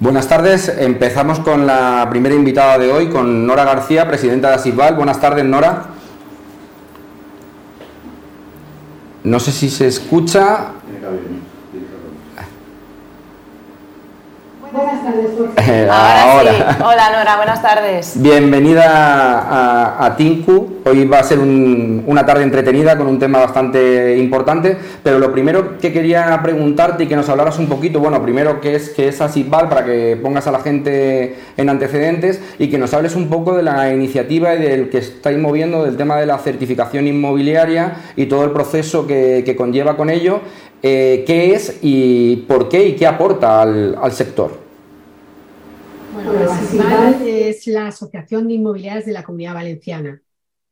Buenas tardes. Empezamos con la primera invitada de hoy, con Nora García, presidenta de Asisval. Buenas tardes, Nora. No sé si se escucha. Buenas tardes, Ahora, sí. Hola Nora, buenas tardes. Bienvenida a, a Tinku. Hoy va a ser un- una tarde entretenida con un tema bastante importante, pero lo primero que quería preguntarte y que nos hablaras un poquito, bueno, primero qué es, qué es Asisval para que pongas a la gente en antecedentes y que nos hables un poco de la iniciativa y del que estáis moviendo, del tema de la certificación inmobiliaria y todo el proceso que, que conlleva con ello. Eh, ¿Qué es y por qué y qué aporta al- al sector? Es la Asociación de Inmobiliarias de la Comunidad Valenciana.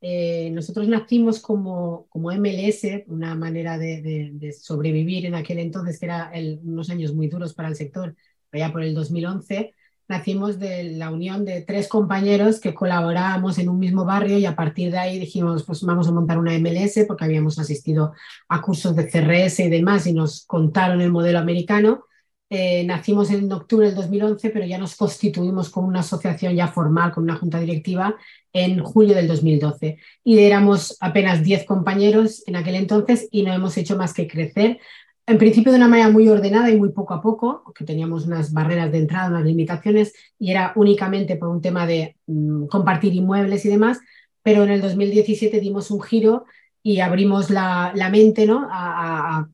Eh, nosotros nacimos como, como MLS, una manera de, de- de sobrevivir en aquel entonces, que eran unos años muy duros para el sector, allá por el 2011. Nacimos de la unión de tres compañeros que colaborábamos en un mismo barrio y a partir de ahí dijimos, pues vamos a montar una MLS porque habíamos asistido a cursos de CRS y demás y nos contaron el modelo americano. Eh, nacimos en octubre del 2011, pero ya nos constituimos como una asociación ya formal, con una junta directiva, en julio del 2012. Y éramos apenas 10 compañeros en aquel entonces y no hemos hecho más que crecer. En principio de una manera muy ordenada y muy poco a poco, porque teníamos unas barreras de entrada, unas limitaciones, y era únicamente por un tema de mm, compartir inmuebles y demás, pero en el 2017 dimos un giro y abrimos la, la mente ¿no? a-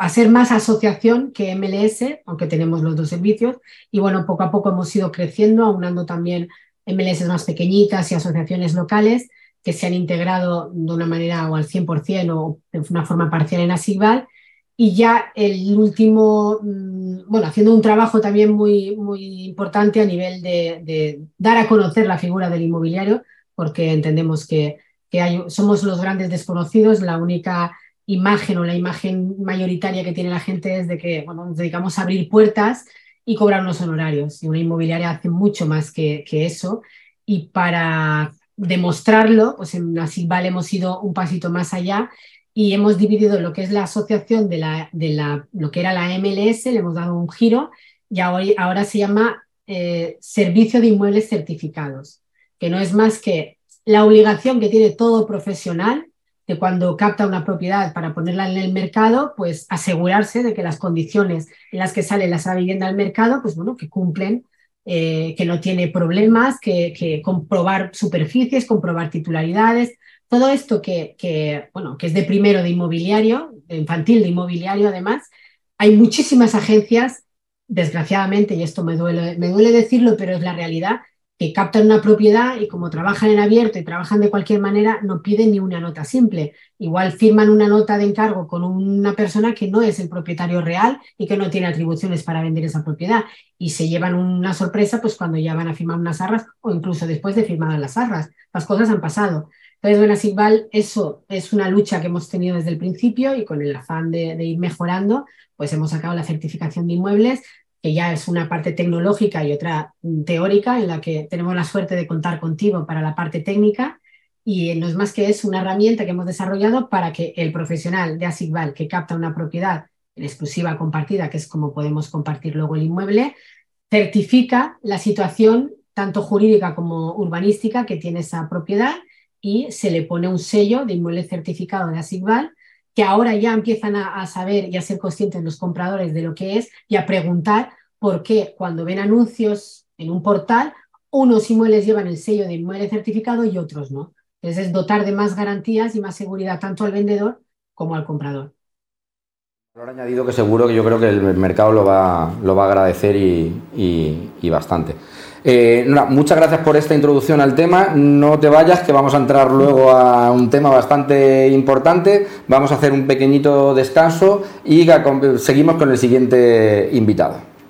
a ser más asociación que MLS, aunque tenemos los dos servicios. Y bueno, poco a poco hemos ido creciendo, aunando también MLS más pequeñitas y asociaciones locales que se han integrado de una manera o al 100% o de una forma parcial en Asigval. Y ya el último, mm, bueno, haciendo un trabajo también muy, muy importante a nivel de, de dar a conocer la figura del inmobiliario, porque entendemos que, que hay- somos los grandes desconocidos, la única imagen o la imagen mayoritaria que tiene la gente es de que bueno, nos dedicamos a abrir puertas y cobrar unos honorarios. Y una inmobiliaria hace mucho más que, eso. Y para demostrarlo, pues en Asigval hemos ido un pasito más allá y hemos dividido lo que es la asociación de, la, de la, lo que era la MLS, le hemos dado un giro y ahora, ahora se llama eh, Servicio de Inmuebles Certificados, que no es más que la obligación que tiene todo profesional de cuando capta una propiedad para ponerla en el mercado, pues asegurarse de que las condiciones en las que sale esa vivienda al mercado, pues bueno, que cumplen, eh, que no tiene problemas, que, que comprobar superficies, comprobar titularidades, todo esto que, que, bueno, que es de primero de inmobiliario, de infantil de inmobiliario además, hay muchísimas agencias, desgraciadamente, y esto me duele, me duele decirlo, pero es la realidad, que captan una propiedad y como trabajan en abierto y trabajan de cualquier manera, no piden ni una nota simple. Igual firman una nota de encargo con una persona que no es el propietario real y que no tiene atribuciones para vender esa propiedad. Y se llevan una sorpresa pues cuando ya van a firmar unas arras o incluso después de firmadas las arras. Las cosas han pasado. Entonces, bueno, Sigval, eso es una lucha que hemos tenido desde el principio y con el afán de ir mejorando, pues hemos sacado la certificación de inmuebles que ya es una parte tecnológica y otra teórica, en la que tenemos la suerte de contar contigo para la parte técnica. Y no es más que es una herramienta que hemos desarrollado para que el profesional de Asigval que capta una propiedad en exclusiva compartida, que es como podemos compartir luego el inmueble, certifica la situación tanto jurídica como urbanística que tiene esa propiedad y se le pone un sello de inmueble certificado de Asigval que ahora ya empiezan a, saber y a ser conscientes los compradores de lo que es y a preguntar por qué cuando ven anuncios en un portal, unos inmuebles llevan el sello de inmueble certificado y otros no. Entonces es dotar de más garantías y más seguridad tanto al vendedor como al comprador. Valor añadido que seguro que yo creo que el mercado lo va, lo va a agradecer y, y bastante. Eh, muchas gracias por esta introducción al tema. No te vayas, que vamos a entrar luego a un tema bastante importante. Vamos a hacer un pequeñito descanso y seguimos con el siguiente invitado.